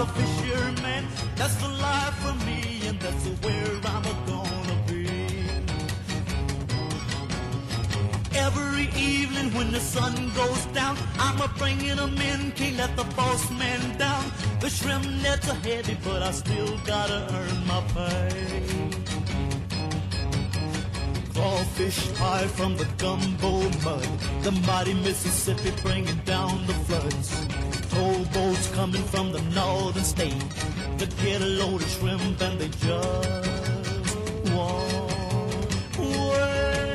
a fisherman. That's the life for me, and that's where I'm gonna be. Every evening when the sun goes down, I'm a bringing them in, can't let the boss man down. The shrimp nets are heavy, but I still gotta earn my pay. Crawfish high from the gumbo mud, the mighty Mississippi bringing down the floods. Towboats coming from the northern state to get a load of shrimp, and they just won't wait.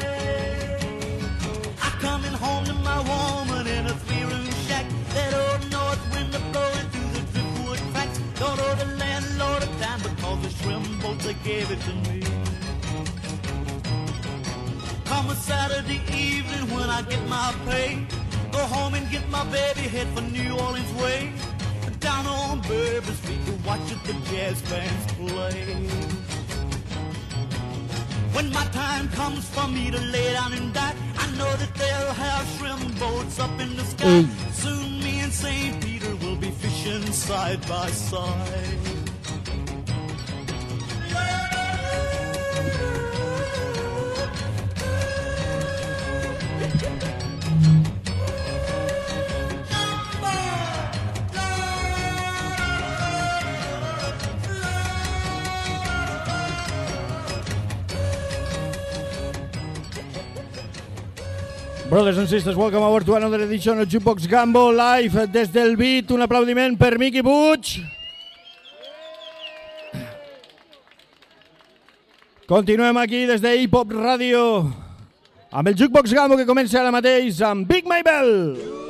I'm coming home to my woman in a three-room shack. That old north wind blowing through the driftwood cracks. Don't owe the landlord a dime because the shrimp boats they gave it to me. Come a Saturday evening when I get my pay. Home and get my baby, head for New Orleans way. Down on Bourbon Street to watch the jazz bands play. When my time comes for me to lay down and die, I know that they'll have shrimp boats up in the sky. Soon me and St. Peter will be fishing side by side. Brothers and sisters, welcome aboard to another edition of Jukebox Gambo live desde el beat. Un aplaudiment per Mickey Butch. Continuem aquí des de Hip Hop Radio amb el Jukebox Gambo que comença ara mateix amb Big Maybell. Do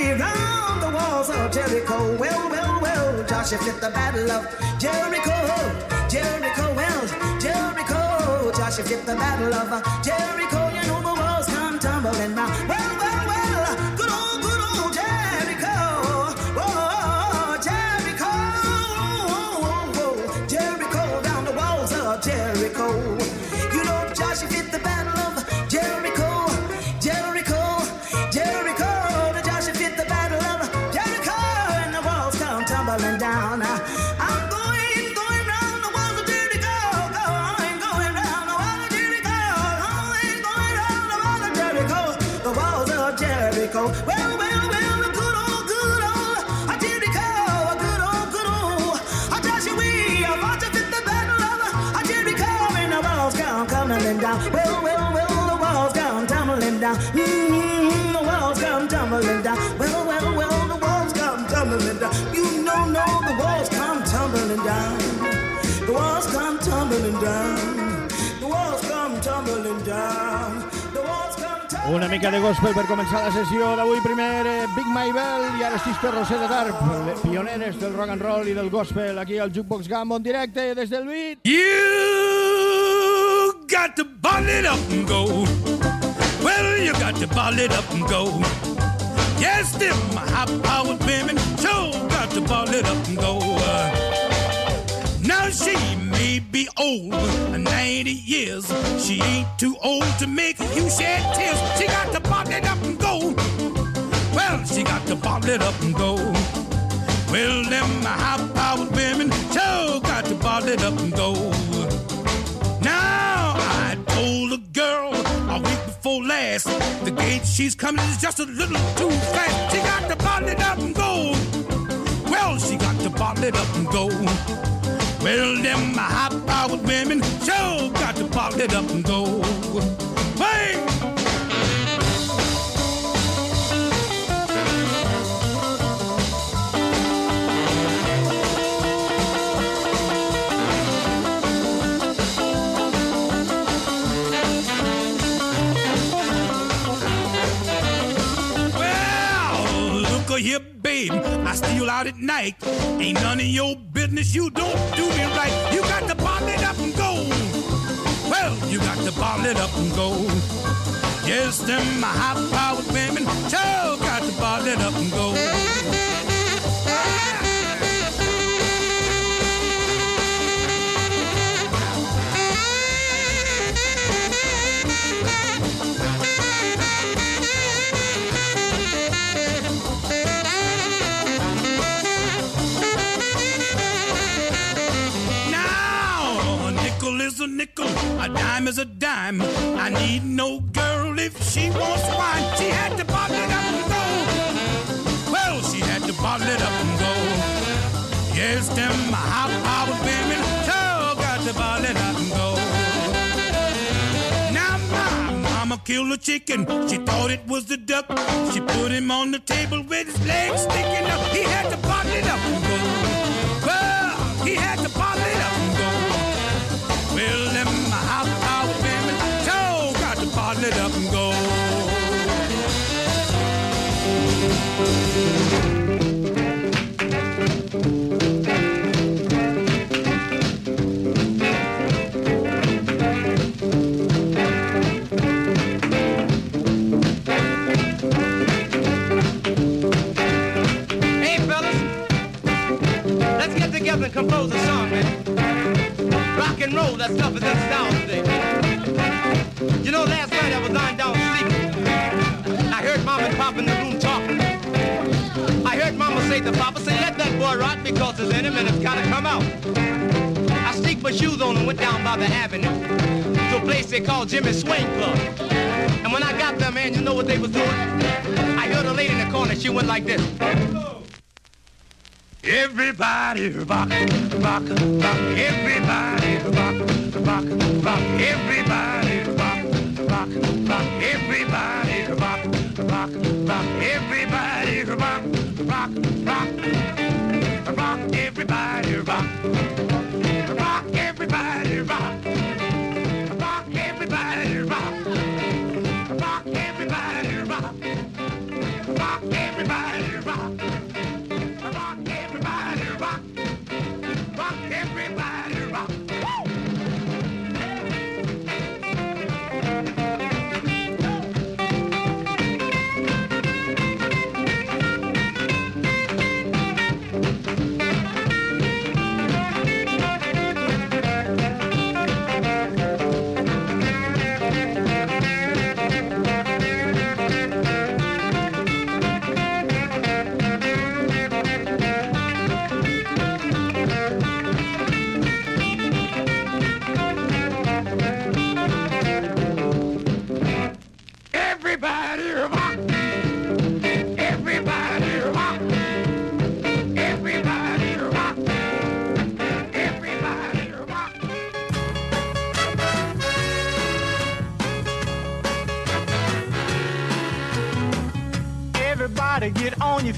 way round the walls of Jericho. Well, well, well, Joshua fit the battle of Jericho. Jericho, well, Jericho. Joshua fit the battle of Jericho. You know the walls come tumbling down. Well, well, well, good old, good old Jericho. Oh, Jericho. Oh, oh, Jericho, down the walls of Jericho. You know Joshua fit the battle Una mica de gospel per començar la sessió d'avui. Primer eh, Big My Bell i ara Sister Rosetta Tarp, pioneres del rock and roll i del gospel aquí al Jukebox Gambo en directe des del beat. You got to bottle it up and go. Well, you got to bottle it up and go. Yes, them high-powered women sure got to bottle it up and go. Uh, she may be old, 90 years. She ain't too old to make you shed tears. She got to bottle it up and go. Well, she got to bottle it up and go. Well, them high-powered women sure got to bottle it up and go. Now I told a girl a week before last the gate she's coming is just a little too fast. She got to bottle it up and go. Well, she got to bottle it up and go. Well, them high-powered women sure got to bottle it up and go. Hey! Well, look a here, babe. I steal out at night. Ain't none of your business. You do bottle it up and go. Yes, them high-powered women sure got to bottle it up and go. Dime is a dime. I need no girl if she wants wine. She had to bottle it up and go. Well, she had to bottle it up and go. Yes, them high-powered women sure got to bottle it up and go. Now my mama killed a chicken. She thought it was the duck. She put him on the table with his legs sticking up. He had to bottle it up and go. Well, he had to it up and go. Hey, fellas, let's get together and compose a song, man. Rock and roll, that stuff is in style know, last night I was lying down sleeping. I heard mom and pop in the room talking. I heard mama say to papa, say, let that boy rock because in him and it's gotta come out. I sneaked my shoes on and went down by the avenue to a place they call Jimmy's Swing Club. And when I got there, man, you know what they was doing? I heard a lady in the corner, she went like this. Everybody rock, rock, rock. Everybody rock, rock, rock. Everybody rock. Everybody rock, rock, rock. Everybody rock, rock, rock. Rock, everybody. Rock,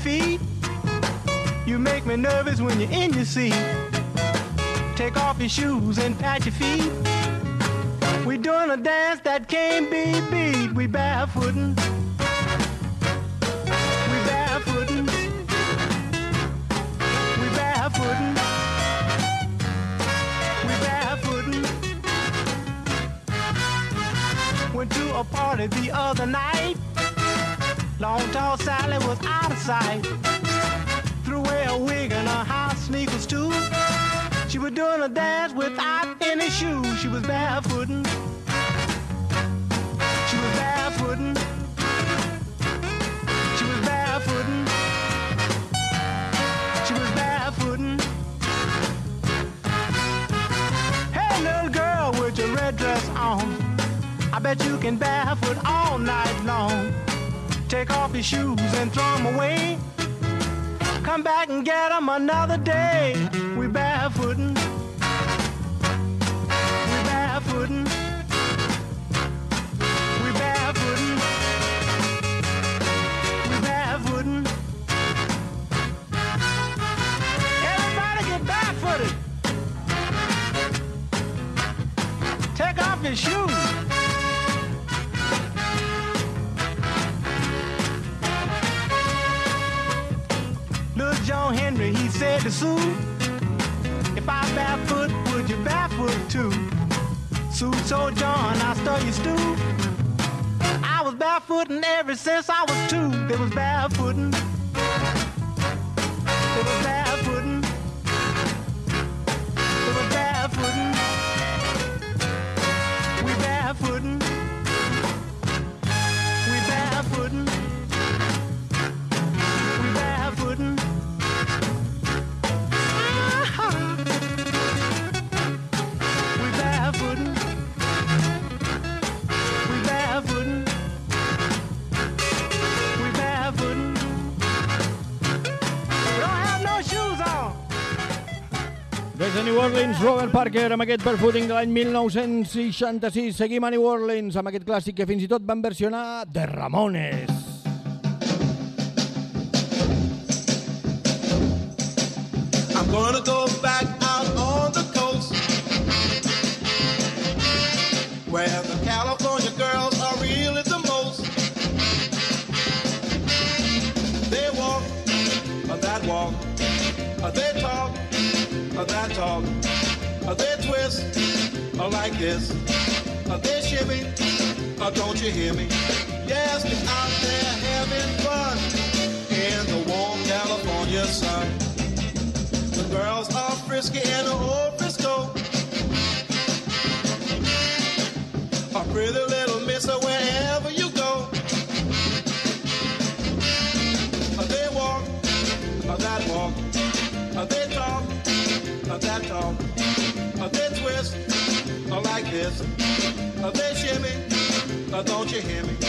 feet. You make me nervous when you're in your seat. Take off your shoes and pat your feet. We doing a dance that can't be beat. We barefootin'. We barefootin'. We barefootin'. We barefootin'. Went to a party the other night. Long tall Sally was out of sight. Threw away a wig and her house sneakers too. She was doing a dance without any shoes. She was barefootin'. She was barefootin'. She was barefootin'. She was barefootin'. Hey, little girl with your red dress on. I bet you can barefoot all night long. Take off your shoes and throw them away. Come back and get them another day. We barefootin'. We barefootin'. We barefootin'. We barefootin'. Everybody get barefooted. Take off your shoes. Said to Sue, if I barefoot, would you barefoot too? Sue told John, I stole your stew. I was barefooting ever since I was two. They was barefooting. They was barefooting. Des de New Orleans, Robert Parker, amb aquest barefooting de l'any 1966. Seguim a New Orleans amb aquest clàssic que fins i tot van versionar de Ramones. I'm gonna go back out on the coast where the talk, they twist, like this, they shimmy, don't you hear me? Yes, they're out there having fun in the warm California sun. The girls are frisky in the old Frisco. A pretty little misser wherever you uh, that talk, uh, they twist, uh, like this, uh, they shimmy, uh, don't you hear me?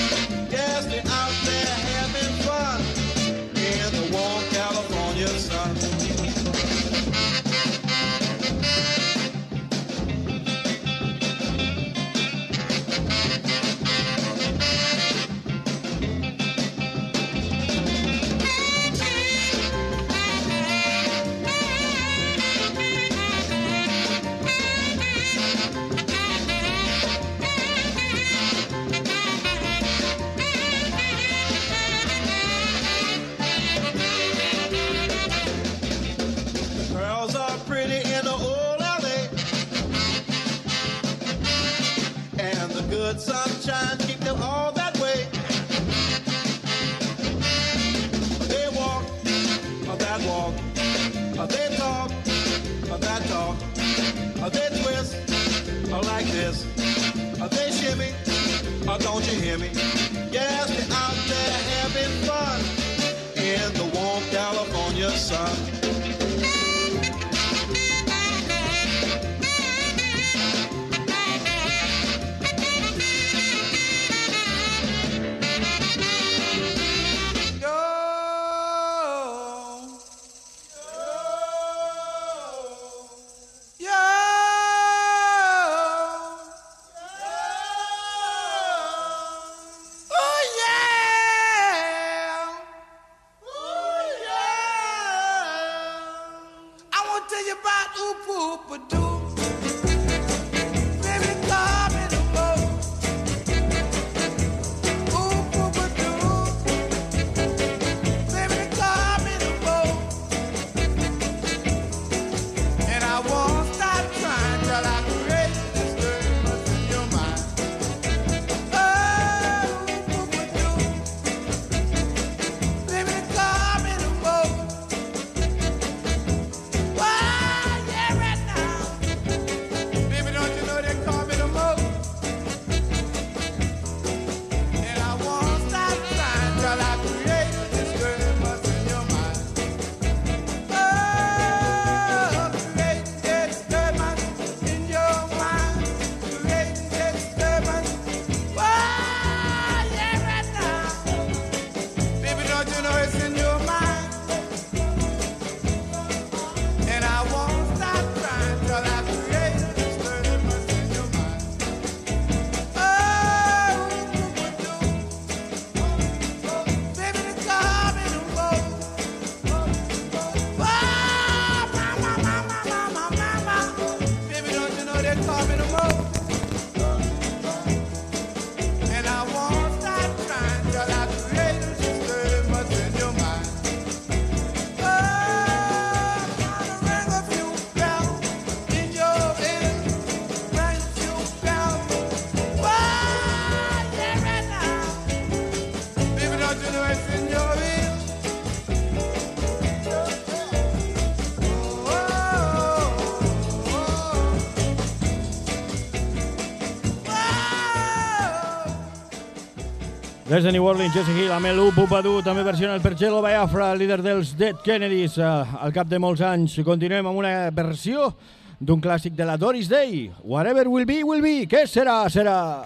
Des de New Orleans, Jesse Hill, Amelou, Pupadú, també versiona el Percello Biafra, líder dels Dead Kennedys, eh, al cap de molts anys. Continuem amb una versió d'un clàssic de la Doris Day, Whatever Will Be, Will Be, què serà, serà...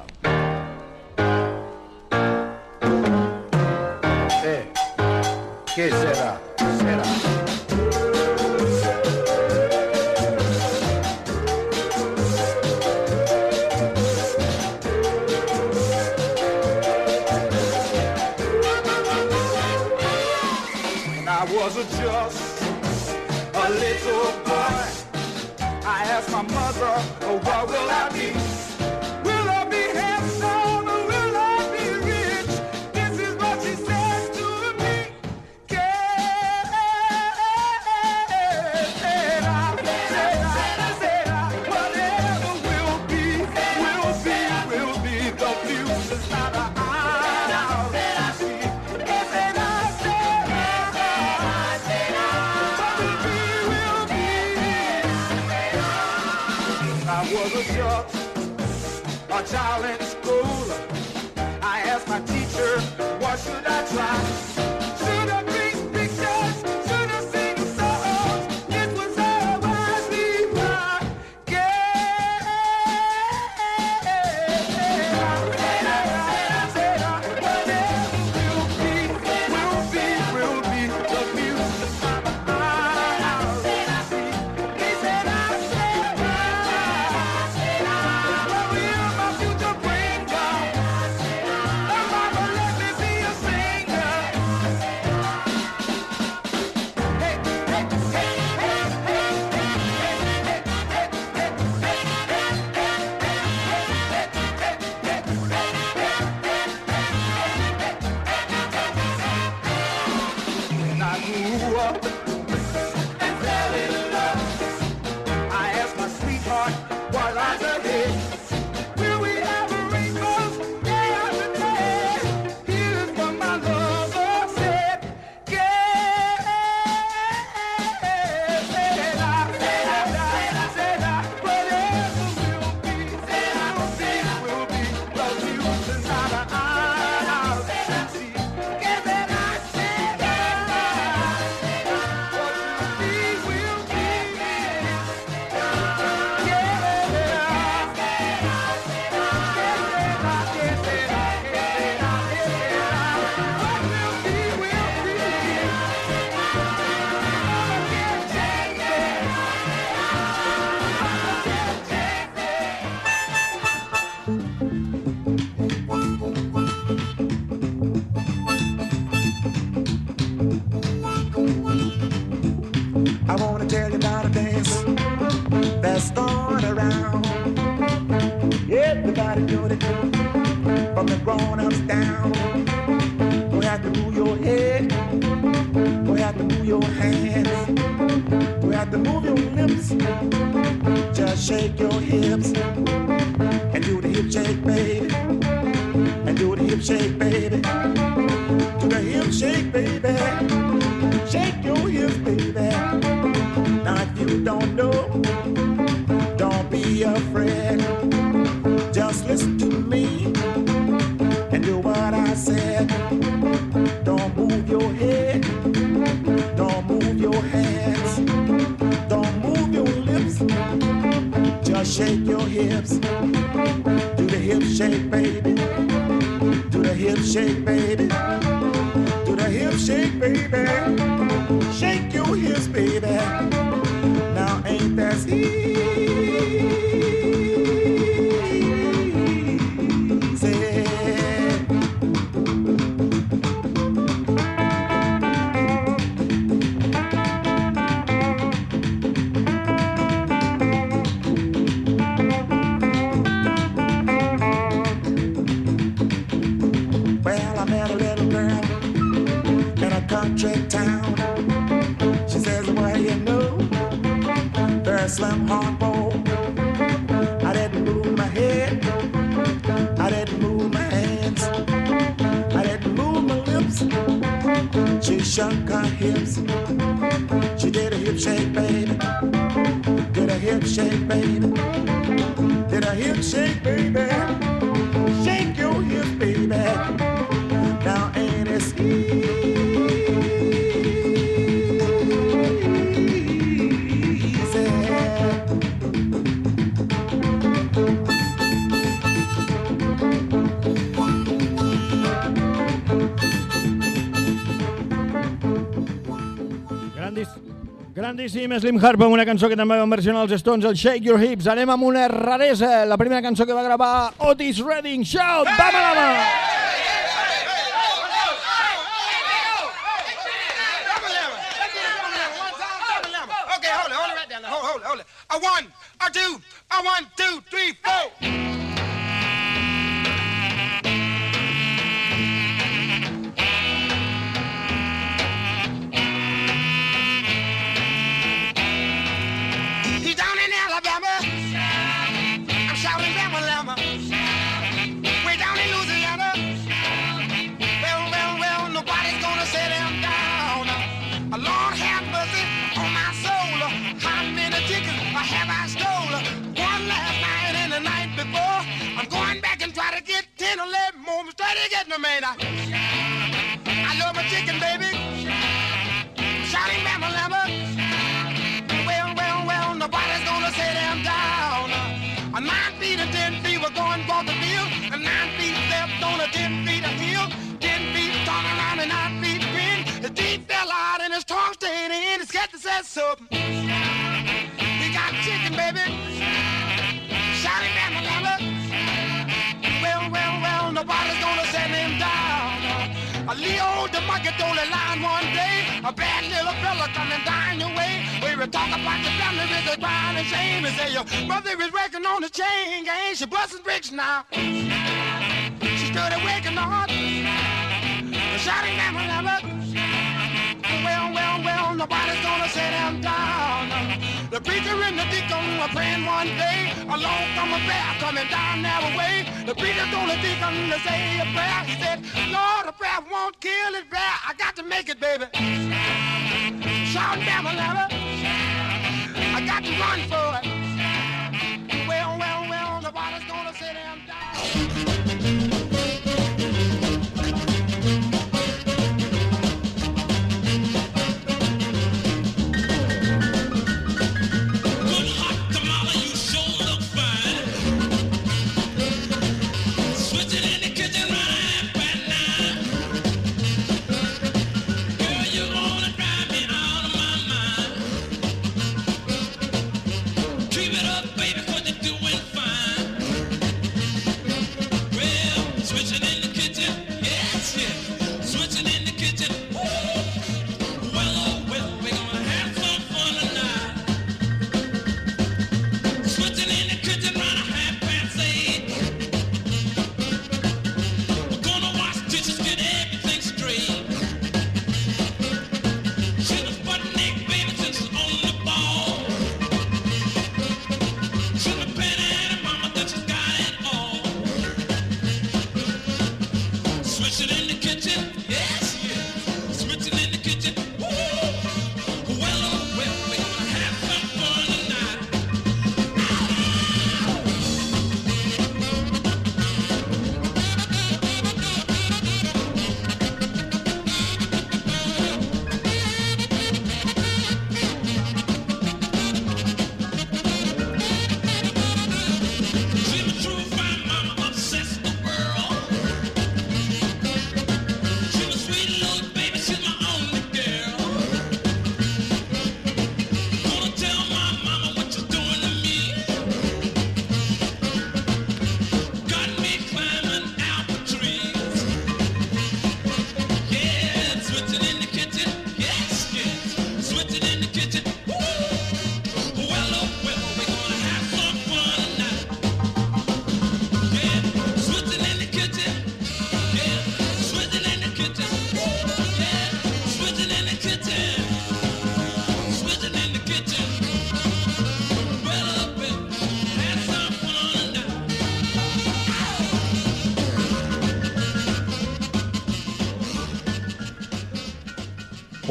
Eh, què serà? Shake, baby. Do the hip shake, baby. Do the hip shake, baby. Slim Harp amb una cançó que també van versionar els Stones, el Shake Your Hips. Anem amb una raresa, la primera cançó que va gravar Otis Redding. Shout! Dama hold it, hold it. A one, a two, a one, two, three, four. Man. I, love my chicken, baby. Shouting Bama Lama. Well, well, well, nobody's gonna set him down. A nine feet and ten feet, we're going for the deal. A nine feet left on a ten feet of hill. Ten feet turn around and nine feet grin. His teeth fell out and his tongue stayed in. His cat said something. Nobody's gonna set him down. A Leo the a line one day, a bad little fella coming down your way. We were talking about the family with a crying and shame. And say your brother is working on the chain gang. She busting bricks now. She started waking. Shouting the ladder. Well, well, well, nobody's gonna set him down. The preacher and the deacon were praying one day. Along come a bear coming down their way. The preacher told the deacon to say a prayer. He said, Lord, a prayer won't kill it, bear. I got to make it, baby. Shout the ladder. I got to run for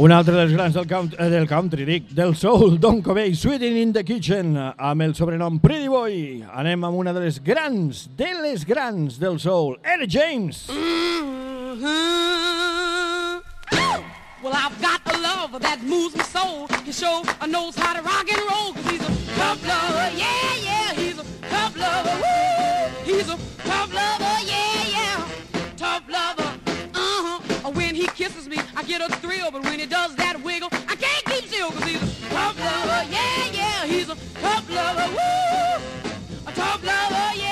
Un altre dels grans del country, eh, del country dic, del soul, Don Covey, Sweeting in the Kitchen, amb el sobrenom Pretty Boy. Anem amb una de les grans, de les grans del soul, Eric James. Mm -hmm. Well, I've got a lover that moves my soul. He sure knows how to rock and roll, cause he's a tough lover, yeah, yeah. He's a tough lover, woo. He's a tough lover, yeah, yeah. Or when he kisses me, I get a thrill. But when he does that wiggle, I can't keep still. Cause he's a pump lover, yeah, yeah. He's a pump lover, woo. A pump lover, yeah.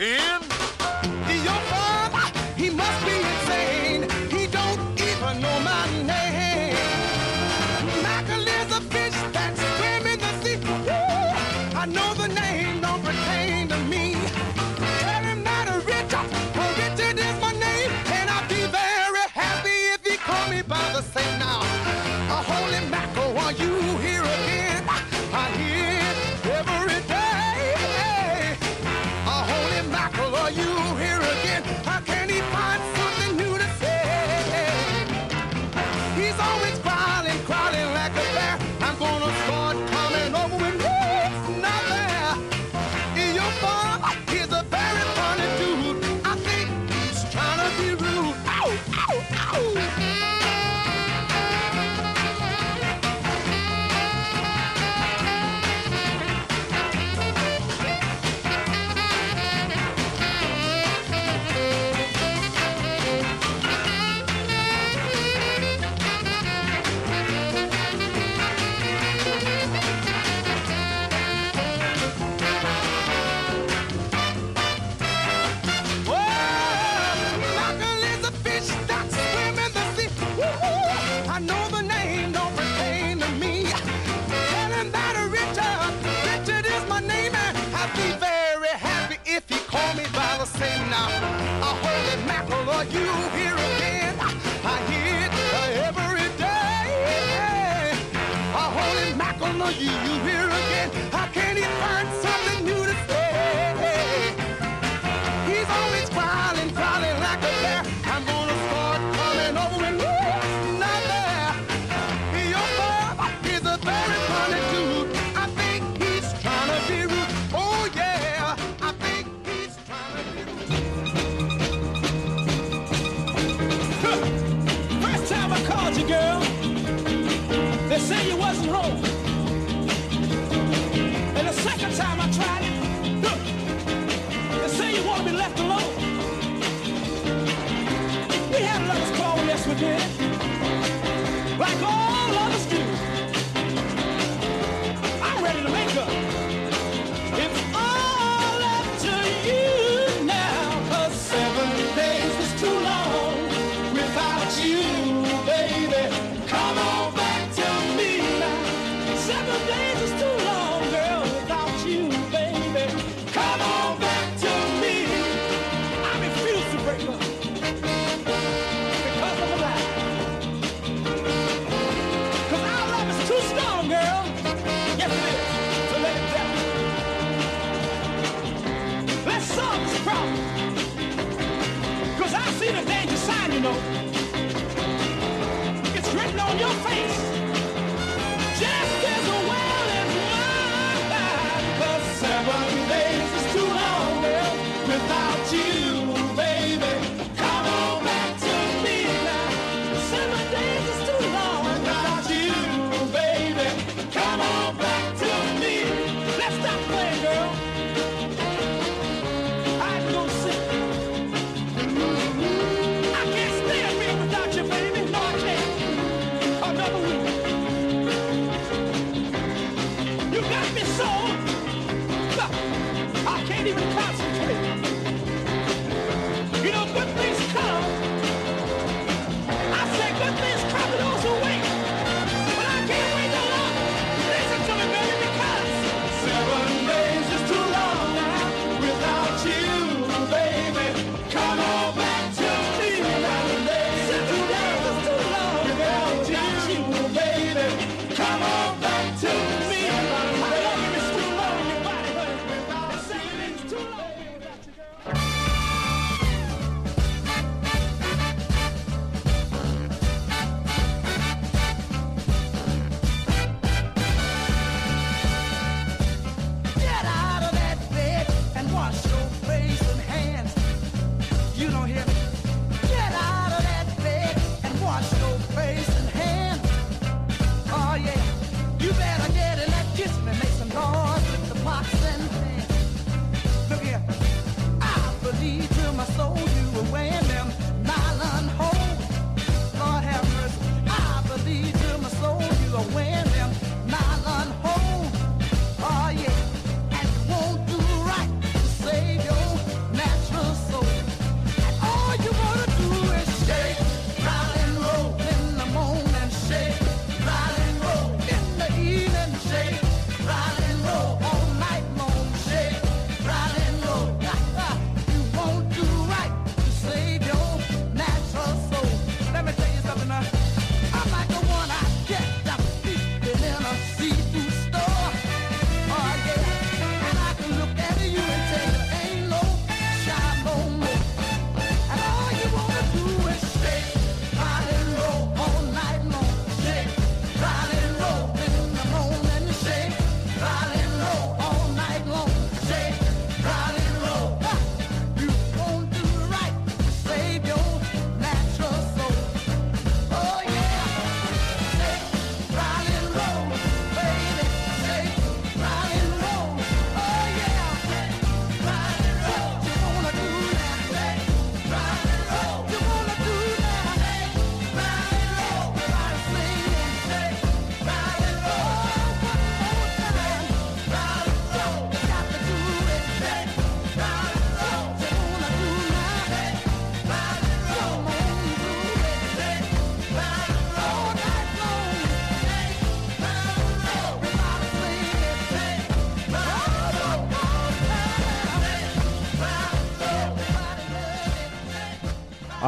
Here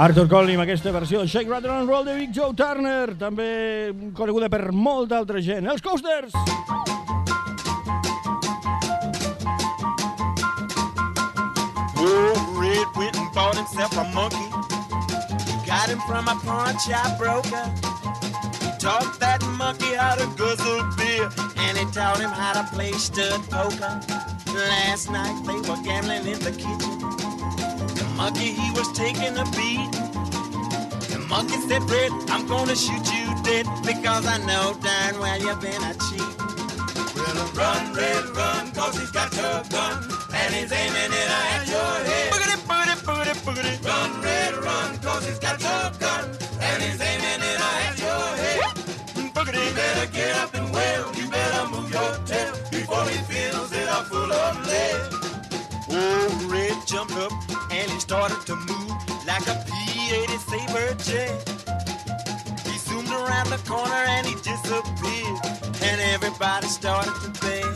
Arthur Conley amb aquesta versió. De Shake, Rattle and Roll de Big Joe Turner, també coneguda per molta altra gent. Els Coasters! Oh, Red went and bought himself a monkey. Got him from a pawn shop broker. Taught that monkey how to guzzle beer And he taught him how to play stud poker. Last night they were gambling in the kitchen. The monkey, he was taking a beat. The monkey said, Red, I'm gonna shoot you dead because I know darn well you've been a cheat. Well, run, Red, run, cause he's got your gun and he's aiming it at your head. Boogity, boogity, boogity, boogity. Run, Red, run, cause he's got your gun and he's aiming it at your head. Boogity. You better get up and wail, you better move your tail before he fills it up full of lead. Red jumped up and he started to move like a P-80 Sabre jet. He zoomed around the corner and he disappeared, and everybody started to bed.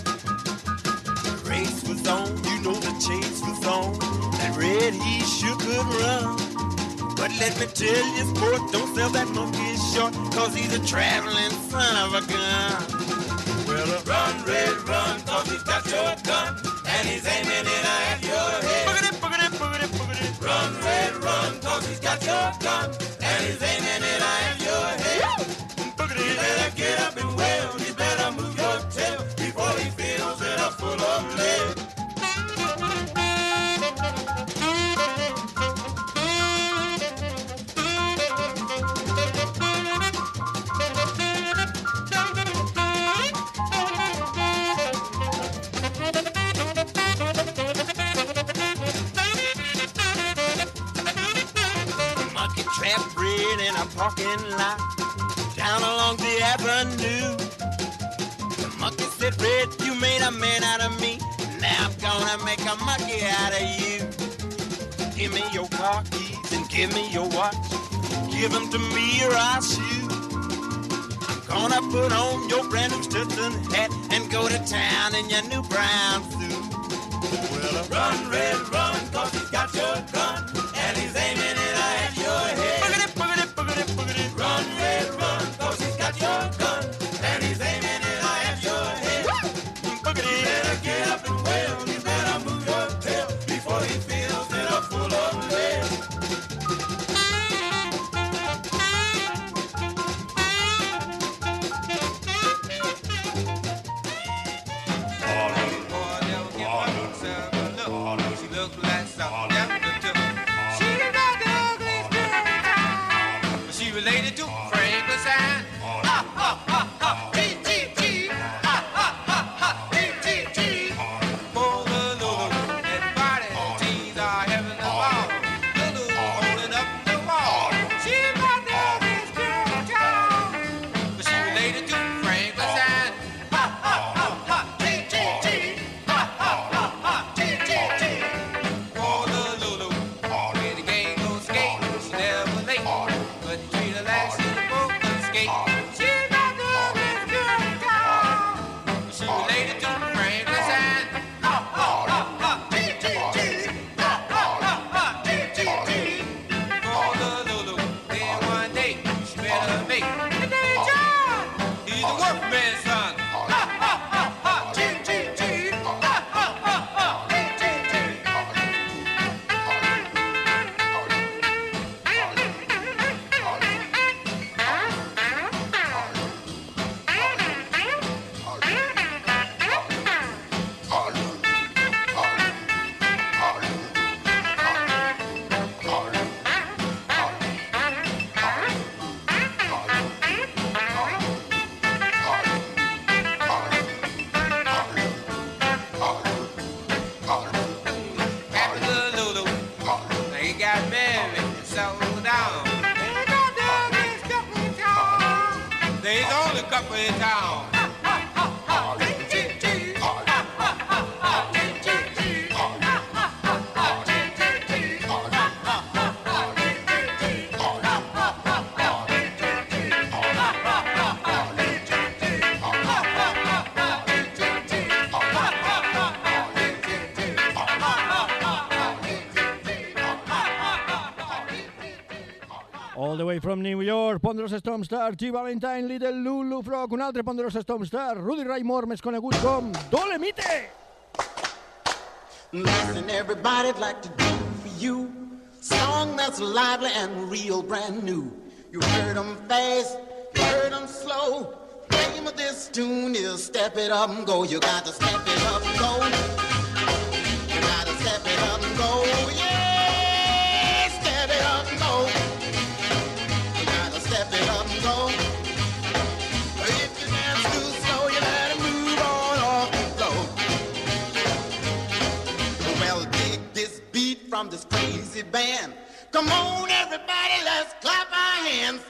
The race was on, you know the chase was on. That Red he sure could run. But let me tell you, sport, don't sell that monkey short, cause he's a traveling son of a gun. Well, uh, run, Red, run, cause he's got your gun and he's aiming it at your head. Run, Red, run, cause he's got your gun and he's aiming it at your head. Parking lot down along the avenue. The monkey said, Red, you made a man out of me. Now I'm gonna make a monkey out of you. Give me your car keys and give me your watch. Give them to me or I'll shoot. I'm gonna put on your brand new Stetson hat and go to town in your new brown suit. Well, run, Red, run, cause he's got your gun and he's aiming New York, Ponderosa Stormstar, G. Valentine, Little Lulu Frog, un altre Ponderosa Stormstar, Rudy Ray Moore, més conegut com Dolemite! Listen, everybody, I'd like to do for you song that's lively and real brand new. You heard 'em fast, you heard 'em slow. Name of this tune is Step It Up and Go. You got to step it up and go. You got to step it up and go. Yeah, from this crazy band. Come on, everybody, let's clap our hands.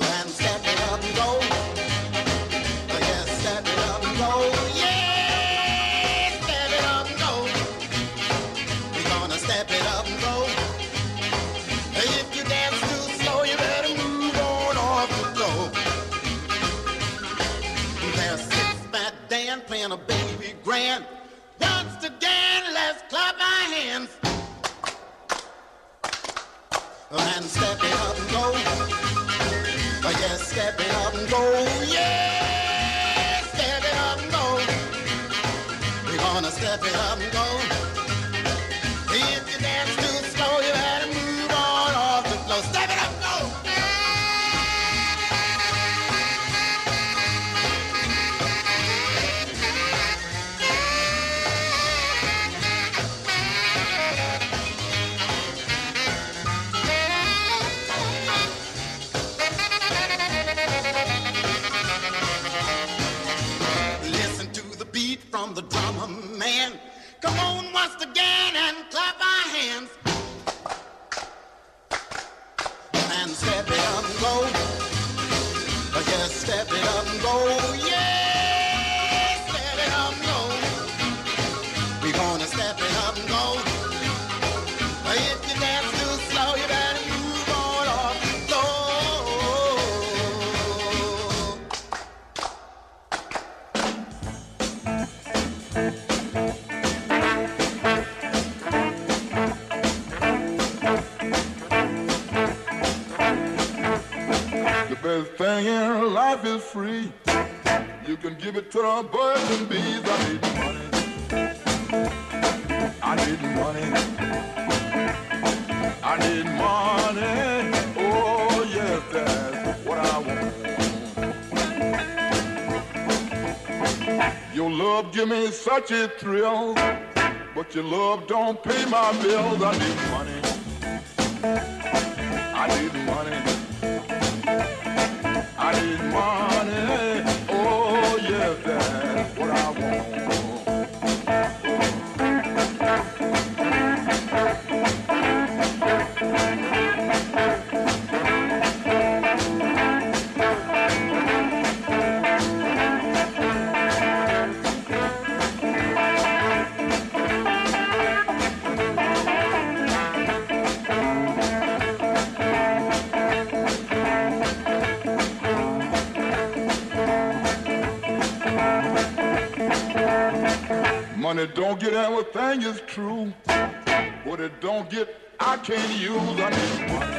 And step it up and go. Yes, step it up and go. Yeah, step it up and go. We're gonna step it up and go. If you dance too slow, you better move on off the floor. There's six fat Dan playing a baby grand. Again, let's clap our hands. And step it up and go. Yes, step it up and go. Yeah, step it up and go. We're gonna step it up and go. Best thing in life is free. You can give it to the birds and bees. I need money. I need money. I need money. Oh yes, that's what I want. Your love give me such a thrill, but your love don't pay my bills. I need money. I need money. I Money don't get everything is true. What it don't get, I can't use. I need money.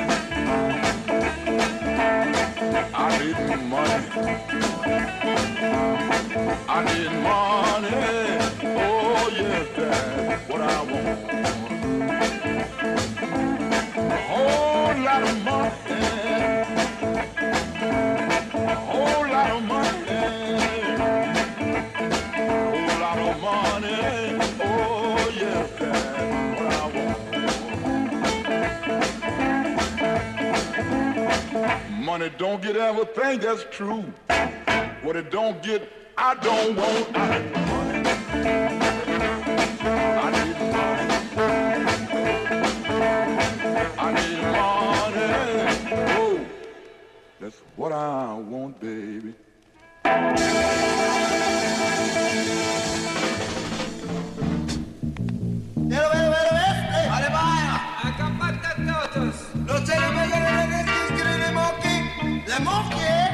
I need money. I need money. Oh yes, that's what I want. A whole lot of money. A whole lot of money. Money don't get everything that's true. What it don't get, I don't want. I need money. I need money. I need money. Oh, that's what I want, baby. Monkey. Le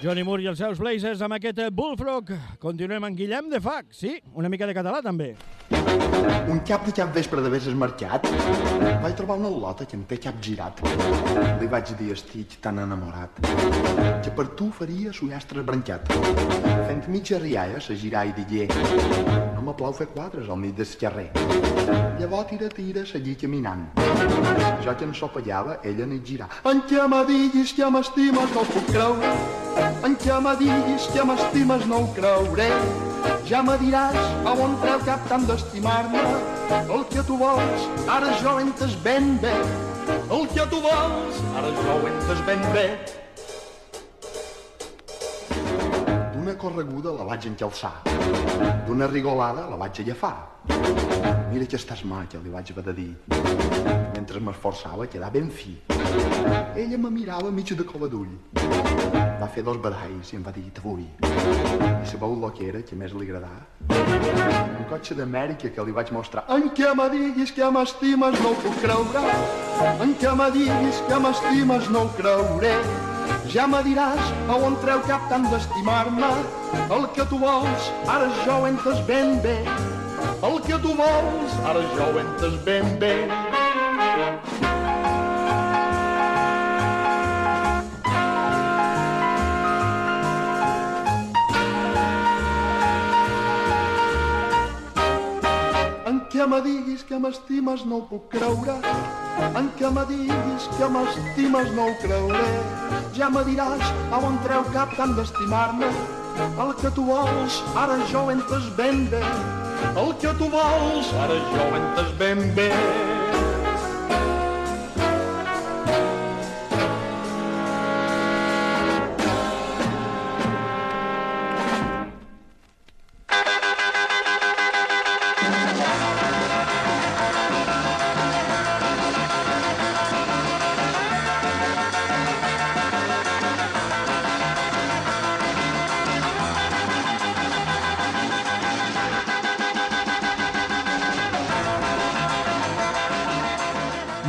Johnny Moore i els seus Blazers amb aquest Bullfrog. Continuem amb Guillem de Fac, sí? Una mica de català, també. Un cap de cap vespre d'haver marxat, vaig trobar una lota que em té cap girat. Li vaig dir estic tan enamorat que per tu faria suestre brancat. Fent mitja rialla, se girà i digué no me plau fer quadres al mig del carrer. Llavors tira, tira, seguir caminant. Jo que ensopellava, ella n'hi girà. En què me diguis que m'estimes no ho puc creure. En què me diguis que m'estimes no ho creuré. Ja me diràs a on treu cap tant d'estimar-me. El que tu vols, ara jo ho entes ben bé. El que tu vols, ara jo ho entes ben bé. D'una correguda la vaig encalçar. D'una rigolada la vaig agafar. Mira que estàs maca, li vaig haver de dir, mentre m'esforçava a quedar ben fi. Ella me mirava mig de cova d'ull. Va fer dos badalls i em va dir, t'avui. I sabeu el que era, que més li agradava? Un cotxe d'Amèrica que li vaig mostrar. En què me diguis que m'estimes no ho puc creure. En què me diguis que m'estimes no ho creuré. Ja me diràs a on treu cap tant d'estimar-me. El que tu vols, ara jo ho he entès ben bé. El que tu vols, ara jo ho he entès ben bé. En què me diguis que m'estimes no ho puc creure. En què me diguis que m'estimes no ho creuré. Ja me diràs a on treu cap tant d'estimar-me. El que tu vols, ara jo ho he entès ben bé. El que tu vols, ara jo ho he entès ben bé.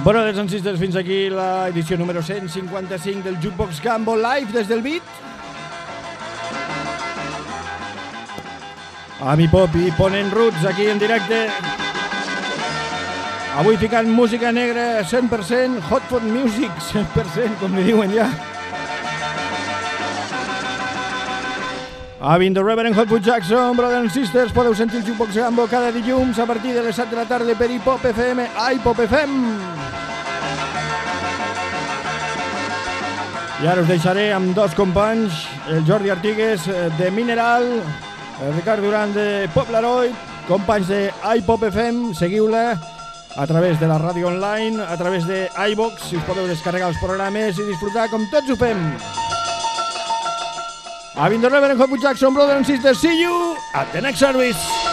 Brothers and Sisters, fins aquí la edició número 155 del Jukebox Gambo Live des del beat. Ami Pop i Ponent Roots aquí en directe. Avui ficant música negra 100%, hot pot music 100%, com li diuen ja. Having the Reverend Hotwood Jackson, Brothers and Sisters, podeu sentir el Jukebox Gambo cada dilluns a partir de les 7 de la tarda per Hipop FM, a Hipop FM. I ara us deixaré amb dos companys, el Jordi Artigues eh, de Mineral, el Ricard Duran de Pobleroid, companys de iPop FM, seguiu-la a través de la ràdio online, a través de iVox, si us podeu descarregar els programes i disfrutar com tots ho fem. Having the Reverend Hope Jackson, Brother and Sisters, see you at the next service.